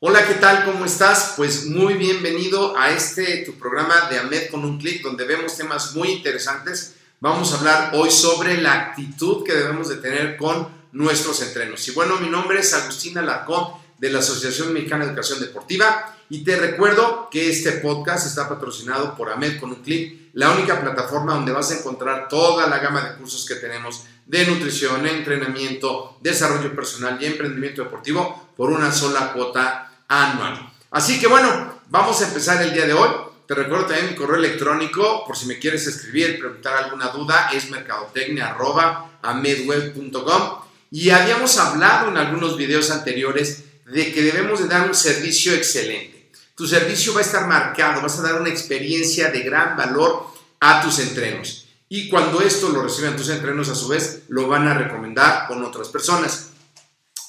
Hola, ¿qué tal? ¿Cómo estás? Pues muy bienvenido a este tu programa de AMED con un clic, donde vemos temas muy interesantes. Vamos a hablar hoy sobre la actitud que debemos de tener con nuestros entrenos. Y bueno, mi nombre es Agustina Alarcón de la Asociación Mexicana de Educación Deportiva y te recuerdo que este podcast está patrocinado por AMED con un clic, la única plataforma donde vas a encontrar toda la gama de cursos que tenemos de nutrición, entrenamiento, desarrollo personal y emprendimiento deportivo por una sola cuota anual. Así que bueno, vamos a empezar el día de hoy. Te recuerdo también mi correo electrónico por si me quieres escribir, preguntar alguna duda, es mercadotecnia.amedweb.com. Y habíamos hablado en algunos videos anteriores de que debemos de dar un servicio excelente. Tu servicio va a estar marcado, vas a dar una experiencia de gran valor a tus entrenos. Y cuando esto lo reciben tus entrenos, a su vez, lo van a recomendar con otras personas.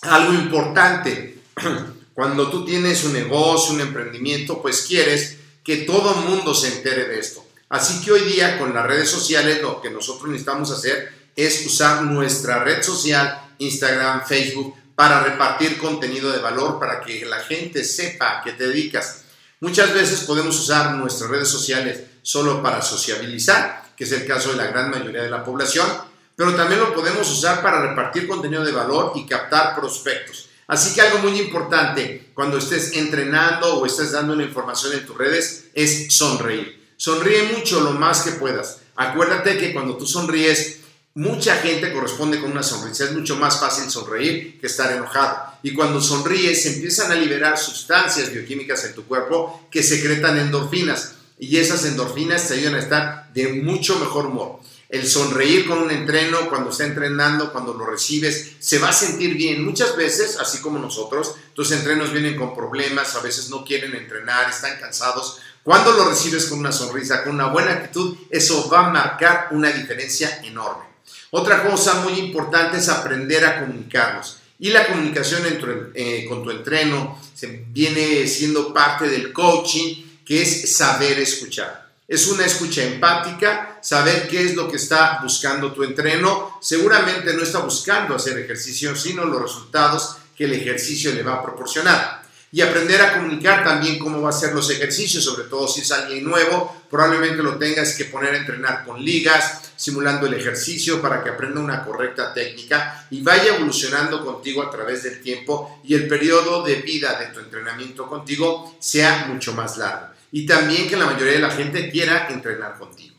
Algo importante, cuando tú tienes un negocio, un emprendimiento, pues quieres que todo el mundo se entere de esto. Así que hoy día con las redes sociales lo que nosotros necesitamos hacer es usar nuestra red social, Instagram, Facebook, para repartir contenido de valor, para que la gente sepa que te dedicas. Muchas veces podemos usar nuestras redes sociales solo para sociabilizar, que es el caso de la gran mayoría de la población, pero también lo podemos usar para repartir contenido de valor y captar prospectos. Así que algo muy importante cuando estés entrenando o estés dando una información en tus redes es sonreír. Sonríe mucho lo más que puedas. Acuérdate que cuando tú sonríes, mucha gente corresponde con una sonrisa. Es mucho más fácil sonreír que estar enojado. Y cuando sonríes, empiezan a liberar sustancias bioquímicas en tu cuerpo que secretan endorfinas. Y esas endorfinas te ayudan a estar de mucho mejor humor. El sonreír con un entreno, cuando está entrenando, cuando lo recibes, se va a sentir bien. Muchas veces, así como nosotros, tus entrenos vienen con problemas, a veces no quieren entrenar, están cansados. Cuando lo recibes con una sonrisa, con una buena actitud, eso va a marcar una diferencia enorme. Otra cosa muy importante es aprender a comunicarnos. Y la comunicación entre, eh, con tu entreno se viene siendo parte del coaching, que es saber escuchar. Es una escucha empática, saber qué es lo que está buscando tu entreno. Seguramente no está buscando hacer ejercicio, sino los resultados que el ejercicio le va a proporcionar. Y aprender a comunicar también cómo va a ser los ejercicios, sobre todo si es alguien nuevo, probablemente lo tengas que poner a entrenar con ligas, simulando el ejercicio para que aprenda una correcta técnica y vaya evolucionando contigo a través del tiempo y el periodo de vida de tu entrenamiento contigo sea mucho más largo y también que la mayoría de la gente quiera entrenar contigo.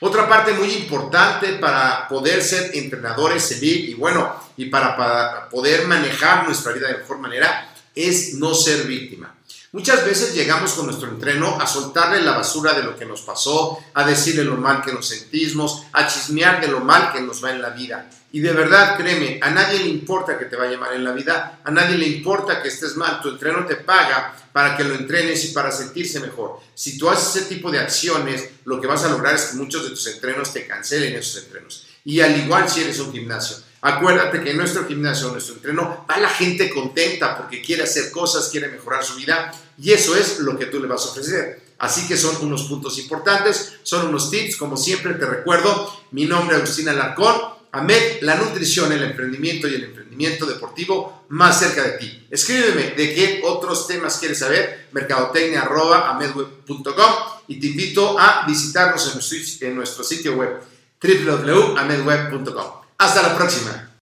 Otra parte muy importante para poder ser entrenadores elite y bueno, y para, para poder manejar nuestra vida de mejor manera es no ser víctima. Muchas veces llegamos con nuestro entreno a soltarle la basura de lo que nos pasó, a decirle lo mal que nos sentimos, a chismear de lo mal que nos va en la vida. Y de verdad, créeme, a nadie le importa que te vaya mal en la vida, a nadie le importa que estés mal, tu entreno te paga para que lo entrenes y para sentirse mejor. Si tú haces ese tipo de acciones, lo que vas a lograr es que muchos de tus entrenos te cancelen esos entrenos. Y al igual si eres un gimnasio. Acuérdate que en nuestro gimnasio, en nuestro entreno, va la gente contenta porque quiere hacer cosas, quiere mejorar su vida y eso es lo que tú le vas a ofrecer. Así que son unos puntos importantes, son unos tips, como siempre te recuerdo, mi nombre es Agustín Alarcón, AMED, la nutrición, el emprendimiento y el deportivo más cerca de ti. Escríbeme de qué otros temas quieres saber, mercadotecnia.amedweb.com y te invito a visitarnos en nuestro, en nuestro sitio web www.amedweb.com. Hasta la próxima.